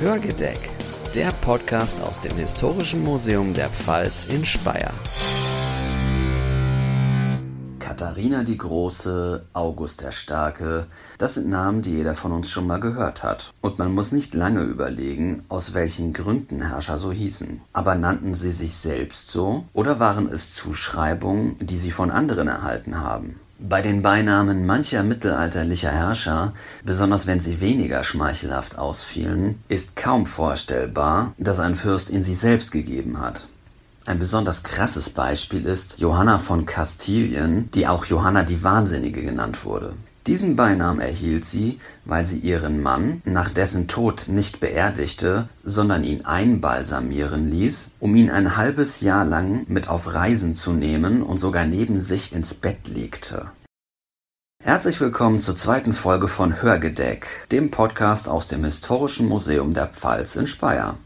Hörgedeck, der Podcast aus dem Historischen Museum der Pfalz in Speyer. Katharina die Große, August der Starke, das sind Namen, die jeder von uns schon mal gehört hat. Und man muss nicht lange überlegen, aus welchen Gründen Herrscher so hießen. Aber nannten sie sich selbst so oder waren es Zuschreibungen, die sie von anderen erhalten haben? Bei den Beinamen mancher mittelalterlicher Herrscher, besonders wenn sie weniger schmeichelhaft ausfielen, ist kaum vorstellbar, dass ein Fürst ihn sich selbst gegeben hat. Ein besonders krasses Beispiel ist Johanna von Kastilien, die auch Johanna die Wahnsinnige genannt wurde. Diesen Beinamen erhielt sie, weil sie ihren Mann nach dessen Tod nicht beerdigte, sondern ihn einbalsamieren ließ, um ihn ein halbes Jahr lang mit auf Reisen zu nehmen und sogar neben sich ins Bett legte. Herzlich willkommen zur zweiten Folge von Hörgedeck, dem Podcast aus dem Historischen Museum der Pfalz in Speyer.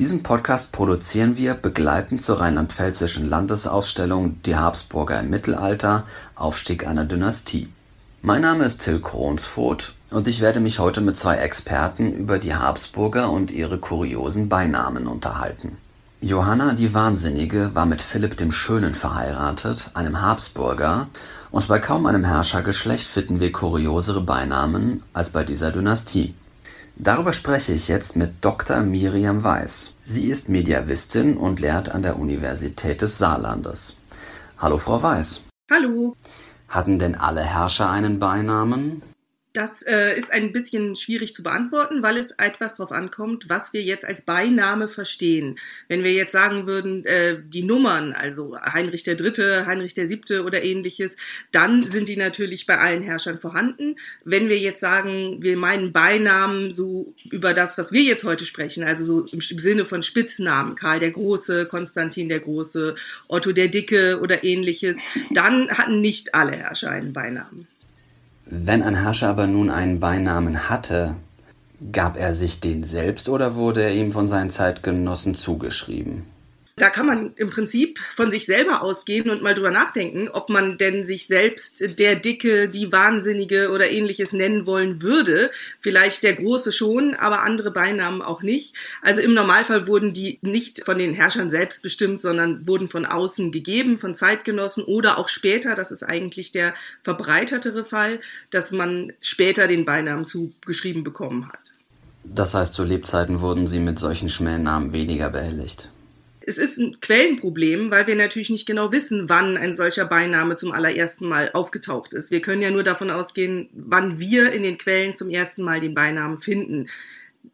Diesen Podcast produzieren wir begleitend zur rheinland-pfälzischen Landesausstellung Die Habsburger im Mittelalter – Aufstieg einer Dynastie. Mein Name ist Till Kronsfoth und ich werde mich heute mit zwei Experten über die Habsburger und ihre kuriosen Beinamen unterhalten. Johanna die Wahnsinnige war mit Philipp dem Schönen verheiratet, einem Habsburger, und bei kaum einem Herrschergeschlecht finden wir kuriosere Beinamen als bei dieser Dynastie. Darüber spreche ich jetzt mit Dr. Miriam Weiß. Sie ist Mediavistin und lehrt an der Universität des Saarlandes. Hallo, Frau Weiß. Hallo. Hatten denn alle Herrscher einen Beinamen? Das äh, ist ein bisschen schwierig zu beantworten, weil es etwas darauf ankommt, was wir jetzt als Beiname verstehen. Wenn wir jetzt sagen würden, äh, die Nummern, also Heinrich der Dritte, Heinrich der Siebte oder ähnliches, dann sind die natürlich bei allen Herrschern vorhanden. Wenn wir jetzt sagen, wir meinen Beinamen so über das, was wir jetzt heute sprechen, also so im Sinne von Spitznamen, Karl der Große, Konstantin der Große, Otto der Dicke oder ähnliches, dann hatten nicht alle Herrscher einen Beinamen. Wenn ein Herrscher aber nun einen Beinamen hatte, gab er sich den selbst oder wurde er ihm von seinen Zeitgenossen zugeschrieben? Da kann man im Prinzip von sich selber ausgehen und mal drüber nachdenken, ob man denn sich selbst der Dicke, die Wahnsinnige oder ähnliches nennen wollen würde. Vielleicht der Große schon, aber andere Beinamen auch nicht. Also im Normalfall wurden die nicht von den Herrschern selbst bestimmt, sondern wurden von außen gegeben, von Zeitgenossen oder auch später, das ist eigentlich der verbreitertere Fall, dass man später den Beinamen zugeschrieben bekommen hat. Das heißt, zu Lebzeiten wurden sie mit solchen Schmähnamen weniger behelligt. Es ist ein Quellenproblem, weil wir natürlich nicht genau wissen, wann ein solcher Beiname zum allerersten Mal aufgetaucht ist. Wir können ja nur davon ausgehen, wann wir in den Quellen zum ersten Mal den Beinamen finden.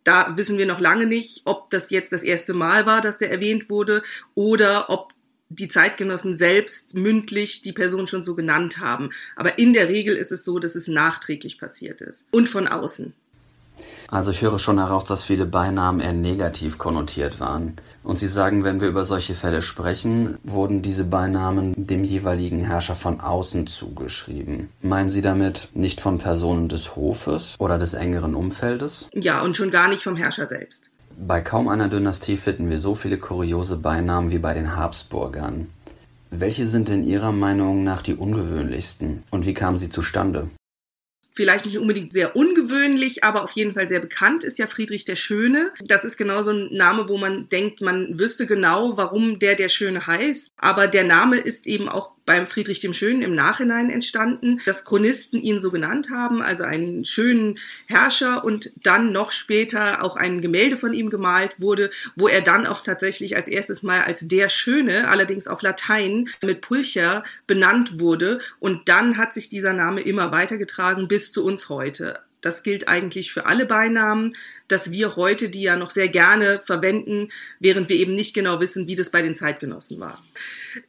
Da wissen wir noch lange nicht, ob das jetzt das erste Mal war, dass der erwähnt wurde oder ob die Zeitgenossen selbst mündlich die Person schon so genannt haben. Aber in der Regel ist es so, dass es nachträglich passiert ist und von außen. Also ich höre schon heraus, dass viele Beinamen eher negativ konnotiert waren. Und Sie sagen, wenn wir über solche Fälle sprechen, wurden diese Beinamen dem jeweiligen Herrscher von außen zugeschrieben. Meinen Sie damit nicht von Personen des Hofes oder des engeren Umfeldes? Ja, und schon gar nicht vom Herrscher selbst. Bei kaum einer Dynastie finden wir so viele kuriose Beinamen wie bei den Habsburgern. Welche sind in Ihrer Meinung nach die ungewöhnlichsten und wie kamen sie zustande? Vielleicht nicht unbedingt sehr ungewöhnlich, aber auf jeden Fall sehr bekannt ist ja Friedrich der Schöne. Das ist genau so ein Name, wo man denkt, man wüsste genau, warum der der Schöne heißt. Aber der Name ist eben auch beim Friedrich dem Schönen im Nachhinein entstanden, dass Chronisten ihn so genannt haben, also einen schönen Herrscher und dann noch später auch ein Gemälde von ihm gemalt wurde, wo er dann auch tatsächlich als erstes Mal als der Schöne, allerdings auf Latein mit Pulcher benannt wurde und dann hat sich dieser Name immer weitergetragen bis zu uns heute. Das gilt eigentlich für alle Beinamen, dass wir heute die ja noch sehr gerne verwenden, während wir eben nicht genau wissen, wie das bei den Zeitgenossen war.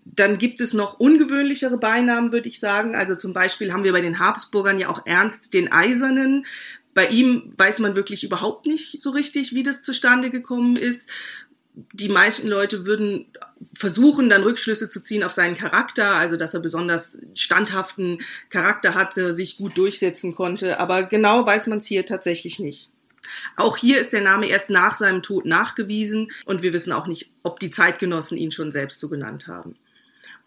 Dann gibt es noch ungewöhnlichere Beinamen, würde ich sagen. Also zum Beispiel haben wir bei den Habsburgern ja auch Ernst den Eisernen. Bei ihm weiß man wirklich überhaupt nicht so richtig, wie das zustande gekommen ist. Die meisten Leute würden versuchen, dann Rückschlüsse zu ziehen auf seinen Charakter, also dass er besonders standhaften Charakter hatte, sich gut durchsetzen konnte. Aber genau weiß man es hier tatsächlich nicht. Auch hier ist der Name erst nach seinem Tod nachgewiesen und wir wissen auch nicht, ob die Zeitgenossen ihn schon selbst so genannt haben.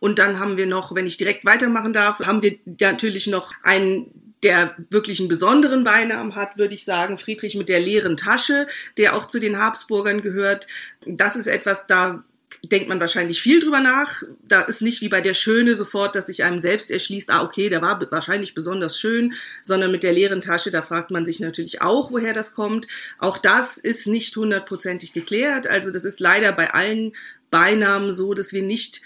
Und dann haben wir noch, wenn ich direkt weitermachen darf, haben wir natürlich noch einen der wirklich einen besonderen Beinamen hat, würde ich sagen, Friedrich mit der leeren Tasche, der auch zu den Habsburgern gehört. Das ist etwas, da denkt man wahrscheinlich viel drüber nach. Da ist nicht wie bei der Schöne sofort, dass sich einem selbst erschließt, ah, okay, der war wahrscheinlich besonders schön, sondern mit der leeren Tasche, da fragt man sich natürlich auch, woher das kommt. Auch das ist nicht hundertprozentig geklärt. Also das ist leider bei allen Beinamen so, dass wir nicht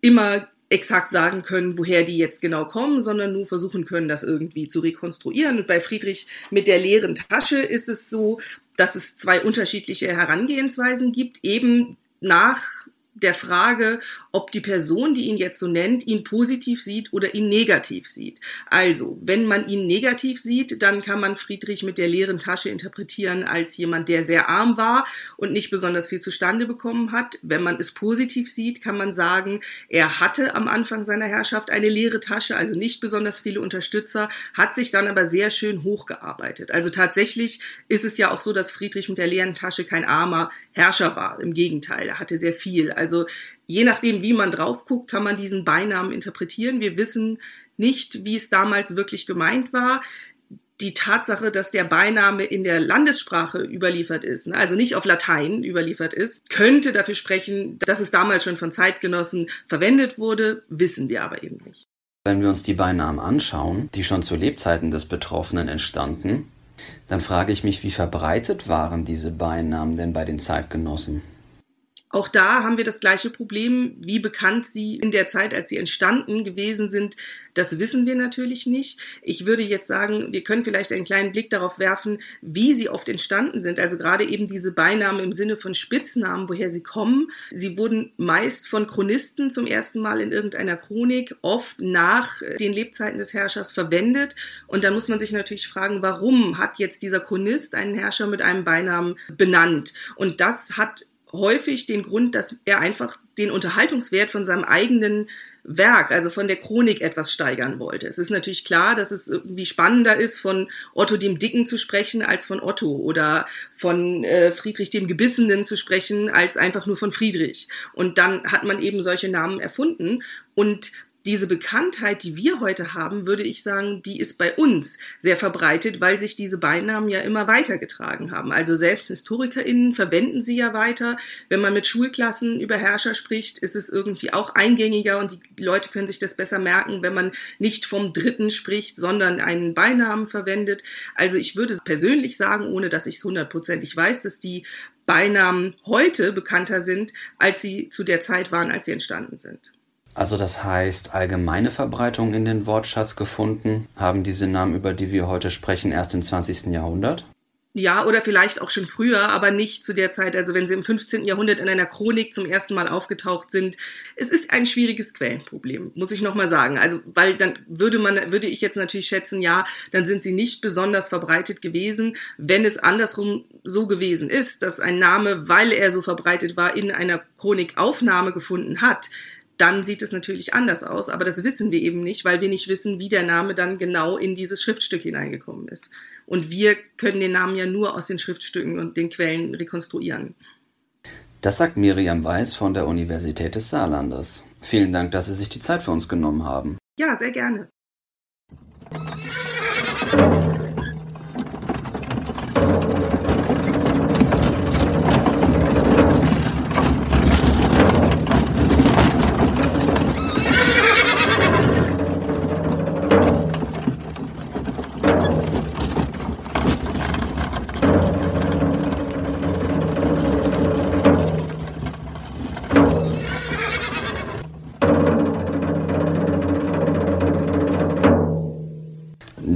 immer exakt sagen können, woher die jetzt genau kommen, sondern nur versuchen können, das irgendwie zu rekonstruieren. Und bei Friedrich mit der leeren Tasche ist es so, dass es zwei unterschiedliche Herangehensweisen gibt, eben nach der Frage, ob die Person, die ihn jetzt so nennt, ihn positiv sieht oder ihn negativ sieht. Also, wenn man ihn negativ sieht, dann kann man Friedrich mit der leeren Tasche interpretieren als jemand, der sehr arm war und nicht besonders viel zustande bekommen hat. Wenn man es positiv sieht, kann man sagen, er hatte am Anfang seiner Herrschaft eine leere Tasche, also nicht besonders viele Unterstützer, hat sich dann aber sehr schön hochgearbeitet. Also tatsächlich ist es ja auch so, dass Friedrich mit der leeren Tasche kein armer Herrscher war. Im Gegenteil, er hatte sehr viel. Also je nachdem, wie man drauf guckt, kann man diesen Beinamen interpretieren. Wir wissen nicht, wie es damals wirklich gemeint war. Die Tatsache, dass der Beiname in der Landessprache überliefert ist, ne, also nicht auf Latein überliefert ist, könnte dafür sprechen, dass es damals schon von Zeitgenossen verwendet wurde, wissen wir aber eben nicht. Wenn wir uns die Beinamen anschauen, die schon zu Lebzeiten des Betroffenen entstanden, dann frage ich mich, wie verbreitet waren diese Beinamen denn bei den Zeitgenossen? Auch da haben wir das gleiche Problem. Wie bekannt sie in der Zeit, als sie entstanden gewesen sind, das wissen wir natürlich nicht. Ich würde jetzt sagen, wir können vielleicht einen kleinen Blick darauf werfen, wie sie oft entstanden sind. Also gerade eben diese Beinamen im Sinne von Spitznamen, woher sie kommen. Sie wurden meist von Chronisten zum ersten Mal in irgendeiner Chronik, oft nach den Lebzeiten des Herrschers verwendet. Und dann muss man sich natürlich fragen, warum hat jetzt dieser Chronist einen Herrscher mit einem Beinamen benannt? Und das hat häufig den Grund, dass er einfach den Unterhaltungswert von seinem eigenen Werk, also von der Chronik etwas steigern wollte. Es ist natürlich klar, dass es irgendwie spannender ist, von Otto dem Dicken zu sprechen, als von Otto oder von äh, Friedrich dem Gebissenen zu sprechen, als einfach nur von Friedrich. Und dann hat man eben solche Namen erfunden und diese Bekanntheit, die wir heute haben, würde ich sagen, die ist bei uns sehr verbreitet, weil sich diese Beinamen ja immer weitergetragen haben. Also selbst HistorikerInnen verwenden sie ja weiter. Wenn man mit Schulklassen über Herrscher spricht, ist es irgendwie auch eingängiger und die Leute können sich das besser merken, wenn man nicht vom Dritten spricht, sondern einen Beinamen verwendet. Also ich würde persönlich sagen, ohne dass ich es hundertprozentig weiß, dass die Beinamen heute bekannter sind, als sie zu der Zeit waren, als sie entstanden sind. Also das heißt, allgemeine Verbreitung in den Wortschatz gefunden haben diese Namen, über die wir heute sprechen, erst im 20. Jahrhundert? Ja, oder vielleicht auch schon früher, aber nicht zu der Zeit, also wenn sie im 15. Jahrhundert in einer Chronik zum ersten Mal aufgetaucht sind. Es ist ein schwieriges Quellenproblem, muss ich nochmal sagen. Also, weil dann würde man, würde ich jetzt natürlich schätzen, ja, dann sind sie nicht besonders verbreitet gewesen. Wenn es andersrum so gewesen ist, dass ein Name, weil er so verbreitet war, in einer Chronik Aufnahme gefunden hat, dann sieht es natürlich anders aus. Aber das wissen wir eben nicht, weil wir nicht wissen, wie der Name dann genau in dieses Schriftstück hineingekommen ist. Und wir können den Namen ja nur aus den Schriftstücken und den Quellen rekonstruieren. Das sagt Miriam Weiß von der Universität des Saarlandes. Vielen Dank, dass Sie sich die Zeit für uns genommen haben. Ja, sehr gerne.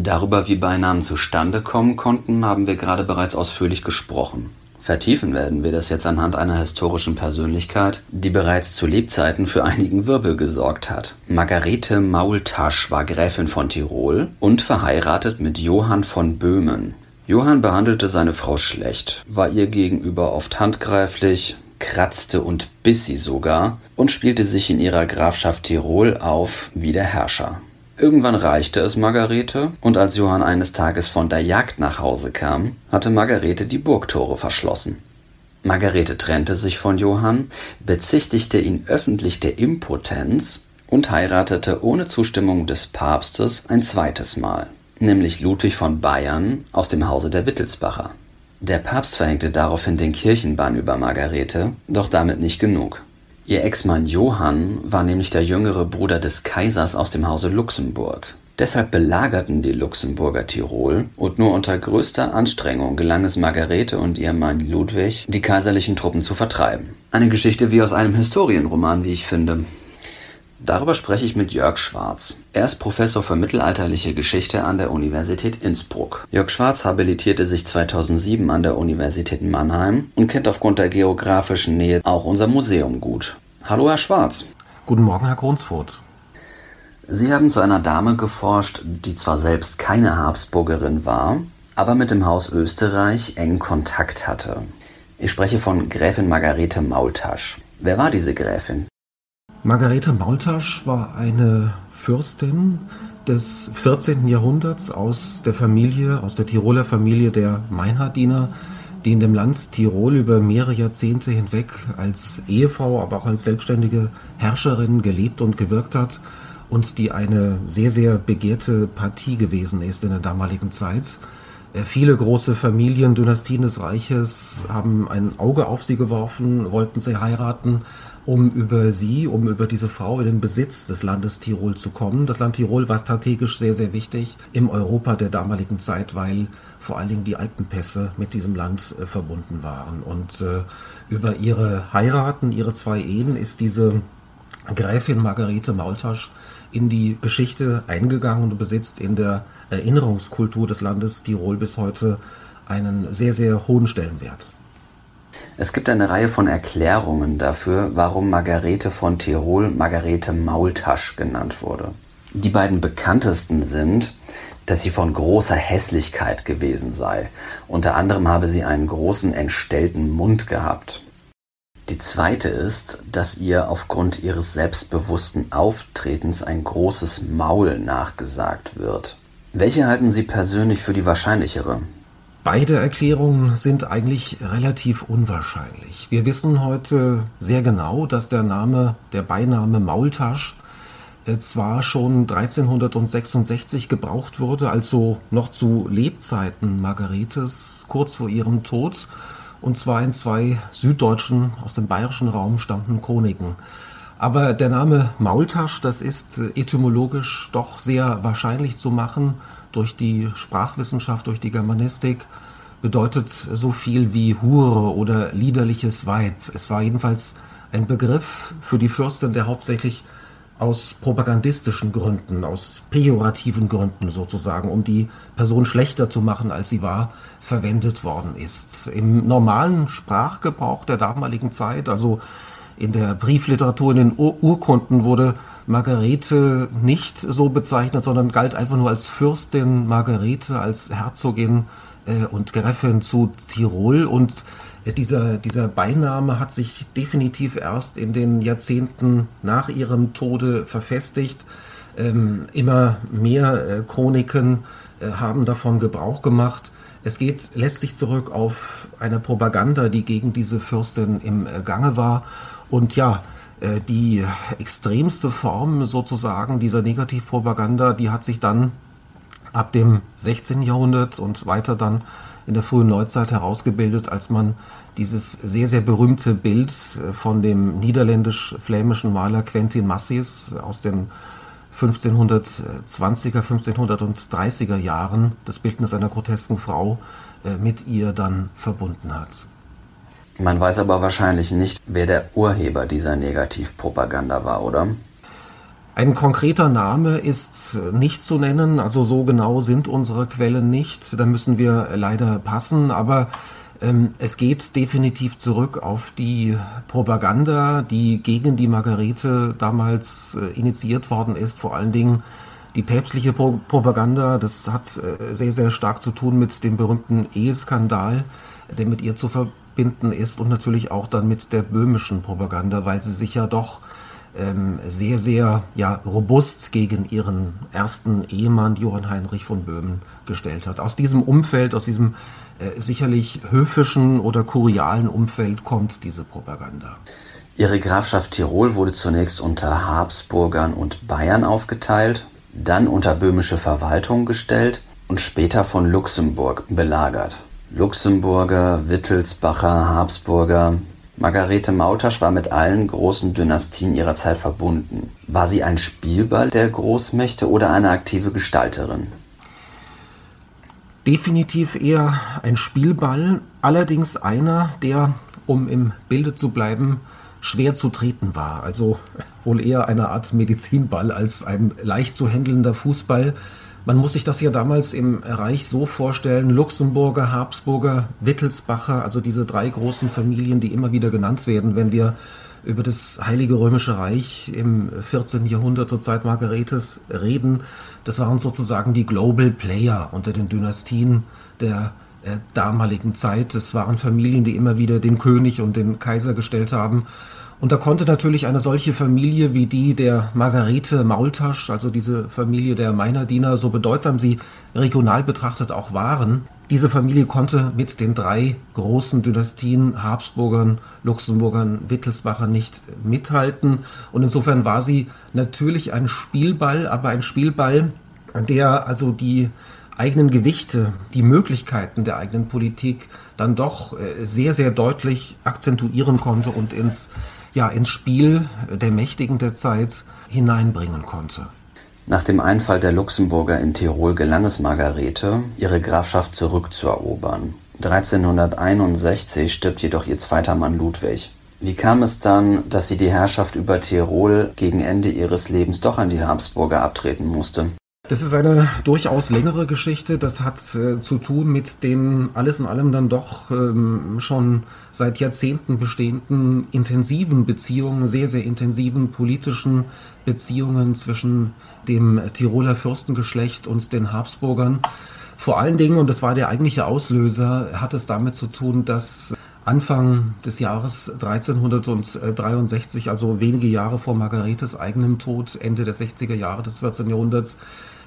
Darüber, wie Beinamen zustande kommen konnten, haben wir gerade bereits ausführlich gesprochen. Vertiefen werden wir das jetzt anhand einer historischen Persönlichkeit, die bereits zu Lebzeiten für einigen Wirbel gesorgt hat. Margarete Maultasch war Gräfin von Tirol und verheiratet mit Johann von Böhmen. Johann behandelte seine Frau schlecht, war ihr gegenüber oft handgreiflich, kratzte und biss sie sogar und spielte sich in ihrer Grafschaft Tirol auf wie der Herrscher. Irgendwann reichte es Margarete, und als Johann eines Tages von der Jagd nach Hause kam, hatte Margarete die Burgtore verschlossen. Margarete trennte sich von Johann, bezichtigte ihn öffentlich der Impotenz und heiratete ohne Zustimmung des Papstes ein zweites Mal. nämlich Ludwig von Bayern aus dem Hause der Wittelsbacher. Der Papst verhängte daraufhin den Kirchenbann über Margarete, doch damit nicht genug. Ihr Ex-Mann Johann war nämlich der jüngere Bruder des Kaisers aus dem Hause Luxemburg. Deshalb belagerten die Luxemburger Tirol und nur unter größter Anstrengung gelang es Margarete und ihrem Mann Ludwig, die kaiserlichen Truppen zu vertreiben. Eine Geschichte wie aus einem Historienroman, wie ich finde. Darüber spreche ich mit Jörg Schwarz. Er ist Professor für mittelalterliche Geschichte an der Universität Innsbruck. Jörg Schwarz habilitierte sich 2007 an der Universität Mannheim und kennt aufgrund der geografischen Nähe auch unser Museum gut. Hallo, Herr Schwarz. Guten Morgen, Herr Grunsfurt. Sie haben zu einer Dame geforscht, die zwar selbst keine Habsburgerin war, aber mit dem Haus Österreich eng Kontakt hatte. Ich spreche von Gräfin Margarete Maultasch. Wer war diese Gräfin? Margarete Maultasch war eine Fürstin des 14. Jahrhunderts aus der Familie, aus der Tiroler Familie der Meinhardiner, die in dem Land Tirol über mehrere Jahrzehnte hinweg als Ehefrau, aber auch als selbstständige Herrscherin gelebt und gewirkt hat und die eine sehr, sehr begehrte Partie gewesen ist in der damaligen Zeit. Äh, viele große Familien, Dynastien des Reiches haben ein Auge auf sie geworfen, wollten sie heiraten, um über sie, um über diese Frau in den Besitz des Landes Tirol zu kommen. Das Land Tirol war strategisch sehr, sehr wichtig im Europa der damaligen Zeit, weil vor allen Dingen die Alpenpässe mit diesem Land äh, verbunden waren. Und äh, über ihre Heiraten, ihre zwei Ehen ist diese Gräfin Margarete Maultasch in die Geschichte eingegangen und besitzt in der Erinnerungskultur des Landes Tirol bis heute einen sehr, sehr hohen Stellenwert. Es gibt eine Reihe von Erklärungen dafür, warum Margarete von Tirol Margarete Maultasch genannt wurde. Die beiden bekanntesten sind, dass sie von großer Hässlichkeit gewesen sei. Unter anderem habe sie einen großen entstellten Mund gehabt. Die zweite ist, dass ihr aufgrund ihres selbstbewussten Auftretens ein großes Maul nachgesagt wird. Welche halten Sie persönlich für die wahrscheinlichere? Beide Erklärungen sind eigentlich relativ unwahrscheinlich. Wir wissen heute sehr genau, dass der Name, der Beiname Maultasch äh, zwar schon 1366 gebraucht wurde, also noch zu Lebzeiten Margaretes, kurz vor ihrem Tod, und zwar in zwei süddeutschen, aus dem bayerischen Raum stammenden Chroniken. Aber der Name Maultasch, das ist äh, etymologisch doch sehr wahrscheinlich zu machen durch die Sprachwissenschaft, durch die Germanistik, bedeutet so viel wie Hure oder liederliches Weib. Es war jedenfalls ein Begriff für die Fürstin, der hauptsächlich aus propagandistischen Gründen, aus pejorativen Gründen sozusagen, um die Person schlechter zu machen, als sie war, verwendet worden ist. Im normalen Sprachgebrauch der damaligen Zeit, also in der Briefliteratur, in den Ur Urkunden wurde Margarete nicht so bezeichnet, sondern galt einfach nur als Fürstin Margarete, als Herzogin äh, und Gräfin zu Tirol und dieser, dieser Beiname hat sich definitiv erst in den Jahrzehnten nach ihrem Tode verfestigt. Ähm, immer mehr äh, Chroniken äh, haben davon Gebrauch gemacht. Es geht letztlich zurück auf eine Propaganda, die gegen diese Fürstin im äh, Gange war. Und ja, äh, die extremste Form sozusagen dieser Negativpropaganda, die hat sich dann ab dem 16. Jahrhundert und weiter dann in der frühen Neuzeit herausgebildet, als man dieses sehr, sehr berühmte Bild äh, von dem niederländisch-flämischen Maler Quentin Massis aus den 1520er, 1530er Jahren, das Bildnis einer grotesken Frau, äh, mit ihr dann verbunden hat. Man weiß aber wahrscheinlich nicht, wer der Urheber dieser Negativpropaganda war, oder? Ein konkreter Name ist nicht zu nennen, also so genau sind unsere Quellen nicht, da müssen wir leider passen, aber ähm, es geht definitiv zurück auf die Propaganda, die gegen die Margarete damals äh, initiiert worden ist, vor allen Dingen die päpstliche Pro Propaganda, das hat äh, sehr, sehr stark zu tun mit dem berühmten Eheskandal, der mit ihr zu verbinden ist und natürlich auch dann mit der böhmischen Propaganda, weil sie sich ja doch ähm, sehr, sehr ja, robust gegen ihren ersten Ehemann Johann Heinrich von Böhmen gestellt hat. Aus diesem Umfeld, aus diesem äh, sicherlich höfischen oder kurialen Umfeld kommt diese Propaganda. Ihre Grafschaft Tirol wurde zunächst unter Habsburgern und Bayern aufgeteilt. dann unter böhmische Verwaltung gestellt und später von Luxemburg belagert. Luxemburger, Wittelsbacher, Habsburger. Margarete Maultasch war mit allen großen Dynastien ihrer Zeit verbunden. War sie ein Spielball der Großmächte oder eine aktive Gestalterin? Definitiv eher ein Spielball, allerdings einer, der, um im Bilde zu bleiben, schwer zu treten war. Also wohl eher eine Art Medizinball als ein leicht zu händelnder Fußball. Man muss sich das ja damals im Reich so vorstellen, Luxemburger, Habsburger, Wittelsbacher, also diese drei großen Familien, die immer wieder genannt werden, wenn wir über das Heilige Römische Reich im 14. Jahrhundert zur Zeit Margaretes reden. Das waren sozusagen die Global Player unter den Dynastien der äh, damaligen Zeit. Es waren Familien, die immer wieder den König und den Kaiser gestellt haben. Und da konnte natürlich eine solche Familie wie die der Margarete Maultasch, also diese Familie der Meinerdiener, so bedeutsam sie regional betrachtet auch waren, diese Familie konnte mit den drei großen Dynastien Habsburgern, Luxemburgern, Wittelsbachern nicht mithalten. Und insofern war sie natürlich ein Spielball, aber ein Spielball, der also die eigenen Gewichte, die Möglichkeiten der eigenen Politik dann doch äh, sehr, sehr deutlich akzentuieren konnte und ins, ja, ins Spiel der Mächtigen der Zeit hineinbringen konnte. Nach dem Einfall der Luxemburger in Tirol gelang es Margarete, ihre Grafschaft zurückzuerobern. 1361 stirbt jedoch ihr zweiter Mann Ludwig. Wie kam es dann, dass sie die Herrschaft über Tirol gegen Ende ihres Lebens doch an die Habsburger abtreten musste? Das ist eine durchaus längere Geschichte. Das hat äh, zu tun mit den alles in allem dann doch ähm, schon seit Jahrzehnten bestehenden intensiven Beziehungen, sehr, sehr intensiven politischen Beziehungen zwischen dem Tiroler Fürstengeschlecht und den Habsburgern. Vor allen Dingen, und das war der eigentliche Auslöser, hat es damit zu tun, dass Anfang des Jahres 1363, also wenige Jahre vor Margaretes eigenem Tod, Ende der 60er Jahre des 14. Jahrhunderts,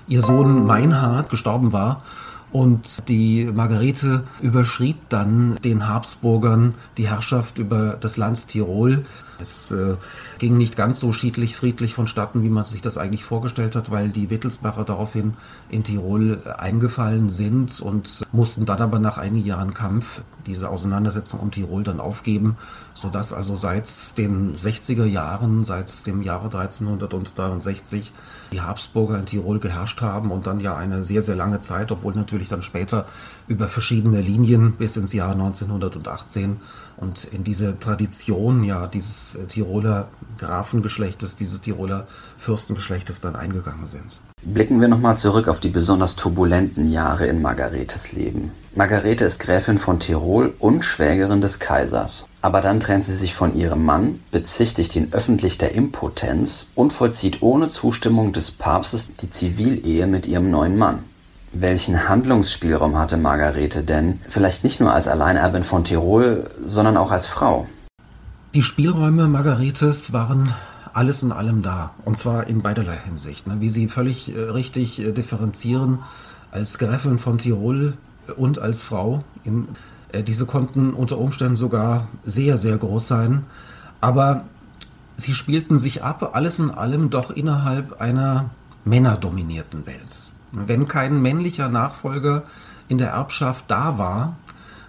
ihr Sohn Meinhard gestorben war. Und die Margarete überschrieb dann den Habsburgern die Herrschaft über das Land Tirol. Es äh, ging nicht ganz so schiedlich, friedlich vonstatten, wie man sich das eigentlich vorgestellt hat, weil die Wittelsbacher daraufhin in Tirol eingefallen sind und mussten dann aber nach einigen Jahren Kampf diese Auseinandersetzung um Tirol dann aufgeben, sodass also seit den 60er Jahren, seit dem Jahre 1363, die Habsburger in Tirol geherrscht haben und dann ja eine sehr, sehr lange Zeit, obwohl natürlich dann später über verschiedene Linien bis ins Jahr 1918 und in diese Tradition ja dieses Tiroler Grafengeschlechtes, dieses Tiroler Fürstengeschlechtes dann eingegangen sind. Blicken wir nochmal zurück auf die besonders turbulenten Jahre in Margaretes Leben. Margarete ist Gräfin von Tirol und Schwägerin des Kaisers. Aber dann trennt sie sich von ihrem Mann, bezichtigt ihn öffentlich der Impotenz und vollzieht ohne Zustimmung des Papstes die Zivilehe mit ihrem neuen Mann. Welchen Handlungsspielraum hatte Margarete denn, vielleicht nicht nur als Alleinerbin von Tirol, sondern auch als Frau? Die Spielräume Margaretes waren alles in allem da. Und zwar in beiderlei Hinsicht. Ne? Wie Sie völlig äh, richtig äh, differenzieren, als Gräfin von Tirol und als Frau. In, äh, diese konnten unter Umständen sogar sehr, sehr groß sein. Aber sie spielten sich ab, alles in allem doch innerhalb einer männerdominierten Welt. Wenn kein männlicher Nachfolger in der Erbschaft da war,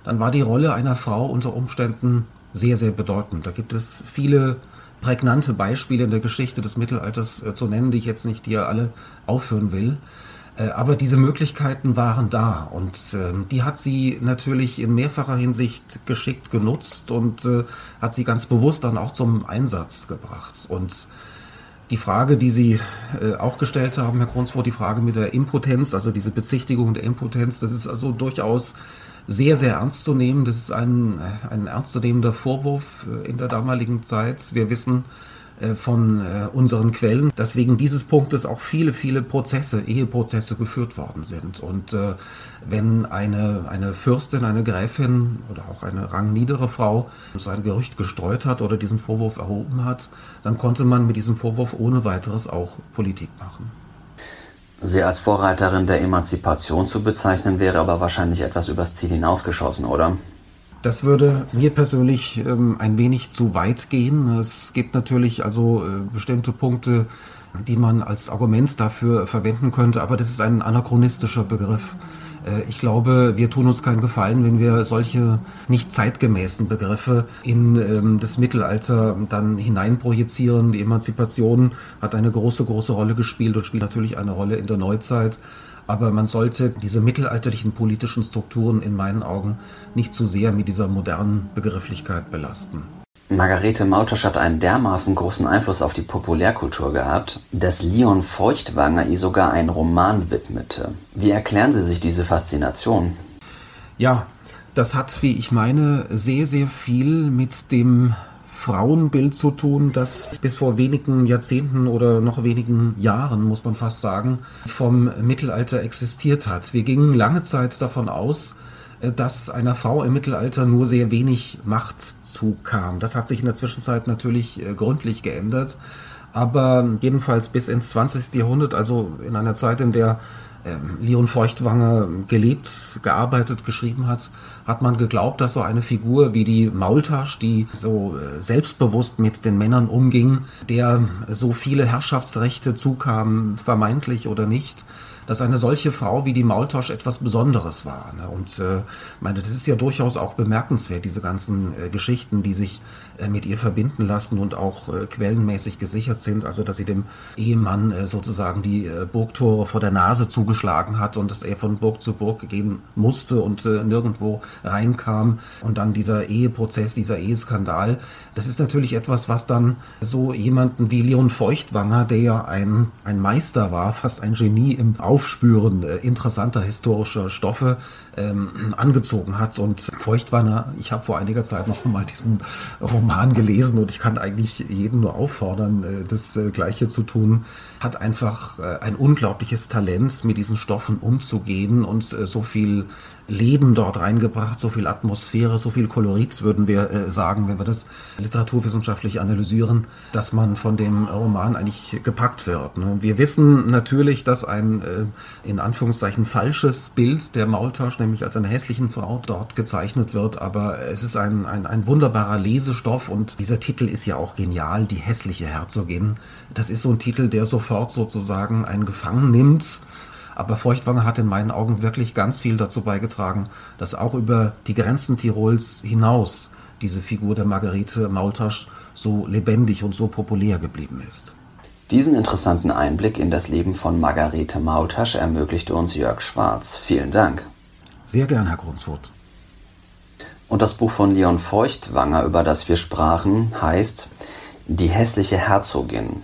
dann war die Rolle einer Frau unter Umständen sehr, sehr bedeutend. Da gibt es viele prägnante Beispiele in der Geschichte des Mittelalters äh, zu nennen, die ich jetzt nicht hier alle aufführen will. Äh, aber diese Möglichkeiten waren da und äh, die hat sie natürlich in mehrfacher Hinsicht geschickt genutzt und äh, hat sie ganz bewusst dann auch zum Einsatz gebracht. Und die Frage, die Sie äh, auch gestellt haben, Herr Grunsfurt, die Frage mit der Impotenz, also diese Bezichtigung der Impotenz, das ist also durchaus sehr, sehr ernst zu nehmen. Das ist ein, ein ernstzunehmender Vorwurf äh, in der damaligen Zeit. Wir wissen äh, von äh, unseren Quellen, dass wegen dieses Punktes auch viele, viele Prozesse, Eheprozesse geführt worden sind. Und wenn eine, eine Fürstin, eine Gräfin oder auch eine rangniedere Frau so ein Gerücht gestreut hat oder diesen Vorwurf erhoben hat, dann konnte man mit diesem Vorwurf ohne weiteres auch Politik machen. Sie als Vorreiterin der Emanzipation zu bezeichnen, wäre aber wahrscheinlich etwas übers Ziel hinausgeschossen, oder? Das würde mir persönlich ähm, ein wenig zu weit gehen. Es gibt natürlich also äh, bestimmte Punkte, die man als Argument dafür verwenden könnte, aber das ist ein anachronistischer Begriff. Äh, ich glaube, wir tun uns keinen Gefallen, wenn wir solche nicht zeitgemäßen Begriffe in ähm, das Mittelalter dann hineinprojizieren. Die Emanzipation hat eine große, große Rolle gespielt und spielt natürlich eine Rolle in der Neuzeit. Aber man sollte diese mittelalterlichen politischen Strukturen in meinen Augen nicht zu sehr mit dieser modernen Begrifflichkeit belasten. Margarete Mautasch hat einen dermaßen großen Einfluss auf die Populärkultur gehabt, dass Leon Feuchtwanger ihr sogar einen Roman widmete. Wie erklären Sie sich diese Faszination? Ja, das hat, wie ich meine, sehr, sehr viel mit dem Frauenbild zu tun, das bis vor wenigen Jahrzehnten oder noch wenigen Jahren, muss man fast sagen, vom Mittelalter existiert hat. Wir gingen lange Zeit davon aus, äh, dass einer Frau im Mittelalter nur sehr wenig Macht zukam. Das hat sich in der Zwischenzeit natürlich äh, gründlich geändert. Aber jedenfalls bis ins 20. Jahrhundert, also in einer Zeit, in der ähm, Leon Feuchtwanger gelebt, gearbeitet, geschrieben hat, hat man geglaubt, dass so eine Figur wie die Maultasch, die so äh, selbstbewusst mit den Männern umging, der so viele Herrschaftsrechte zukam, vermeintlich oder nicht, dass eine solche Frau wie die Maultasch etwas Besonderes war. Ne? Und äh, meine, das ist ja durchaus auch bemerkenswert, diese ganzen äh, Geschichten, die sich mit ihr verbinden lassen und auch äh, quellenmäßig gesichert sind. Also dass sie dem Ehemann äh, sozusagen die äh, Burgtore vor der Nase zugeschlagen hat und dass er von Burg zu Burg gehen musste und äh, nirgendwo reinkam. Und dann dieser Eheprozess, dieser Eheskandal. Das ist natürlich etwas, was dann so jemanden wie Leon Feuchtwanger, der ja ein, ein Meister war, fast ein Genie im Aufspüren äh, interessanter historischer Stoffe, ähm, angezogen hat. Und Feuchtwanger, ich habe vor einiger Zeit noch mal diesen Roman gelesen und ich kann eigentlich jeden nur auffordern, äh, das äh, Gleiche zu tun, hat einfach äh, ein unglaubliches Talent, mit diesen Stoffen umzugehen und so viel Leben dort reingebracht, so viel Atmosphäre, so viel Kolorit, würden wir äh, sagen, wenn wir das literaturwissenschaftlich analysieren, dass man von dem Roman eigentlich gepackt wird. Ne? Wir wissen natürlich, dass ein äh, in Anführungszeichen falsches Bild der Maultasch, nämlich als eine hässlichen Frau, dort gezeichnet wird, aber es ist ein, ein, ein wunderbarer Lesestoff und dieser Titel ist ja auch genial, die hässliche Herzogin. Das ist so ein Titel, der sofort sozusagen einen gefangen nimmt aber Feuchtwanger hat in meinen Augen wirklich ganz viel dazu beigetragen, dass auch über die Grenzen Tirols hinaus diese Figur der Margarete Maultasch so lebendig und so populär geblieben ist. Diesen interessanten Einblick in das Leben von Margarete Maultasch ermöglichte uns Jörg Schwarz. Vielen Dank. Sehr gern, Herr Grunsfurt. Und das Buch von Leon Feuchtwanger, über das wir sprachen, heißt Die hässliche Herzogin.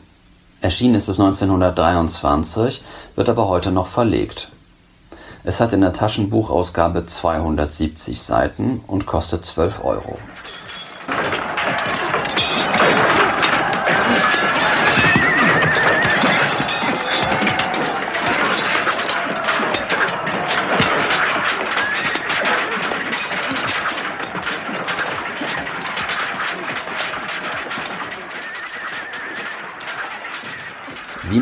Erschienen ist es 1923, wird aber heute noch verlegt. Es hat in der Taschenbuchausgabe 270 Seiten und kostet 12 Euro.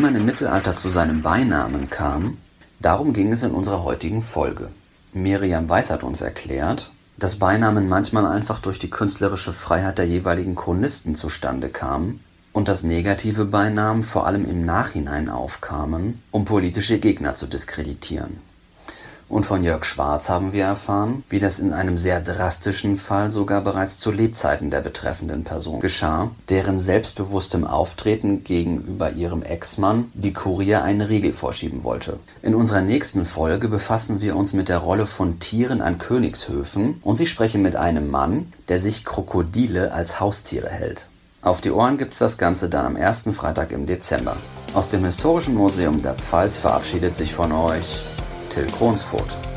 Man im Mittelalter zu seinem Beinamen kam, darum ging es in unserer heutigen Folge. Miriam Weiß hat uns erklärt, dass Beinamen manchmal einfach durch die künstlerische Freiheit der jeweiligen Chronisten zustande kamen und dass negative Beinamen vor allem im Nachhinein aufkamen, um politische Gegner zu diskreditieren und von Jörg Schwarz haben wir erfahren, wie das in einem sehr drastischen Fall sogar bereits zu Lebzeiten der betreffenden Person geschah, deren selbstbewusstem Auftreten gegenüber ihrem Ex-Mann die Kurier einen Riegel vorschieben wollte. In unserer nächsten Folge befassen wir uns mit der Rolle von Tieren an Königshöfen und sie sprechen mit einem Mann, der sich Krokodile als Haustiere hält. Auf die Ohren gibt's das Ganze dann am ersten Freitag im Dezember. Aus dem Historischen Museum der Pfalz verabschiedet sich von euch Till Kronsfurt.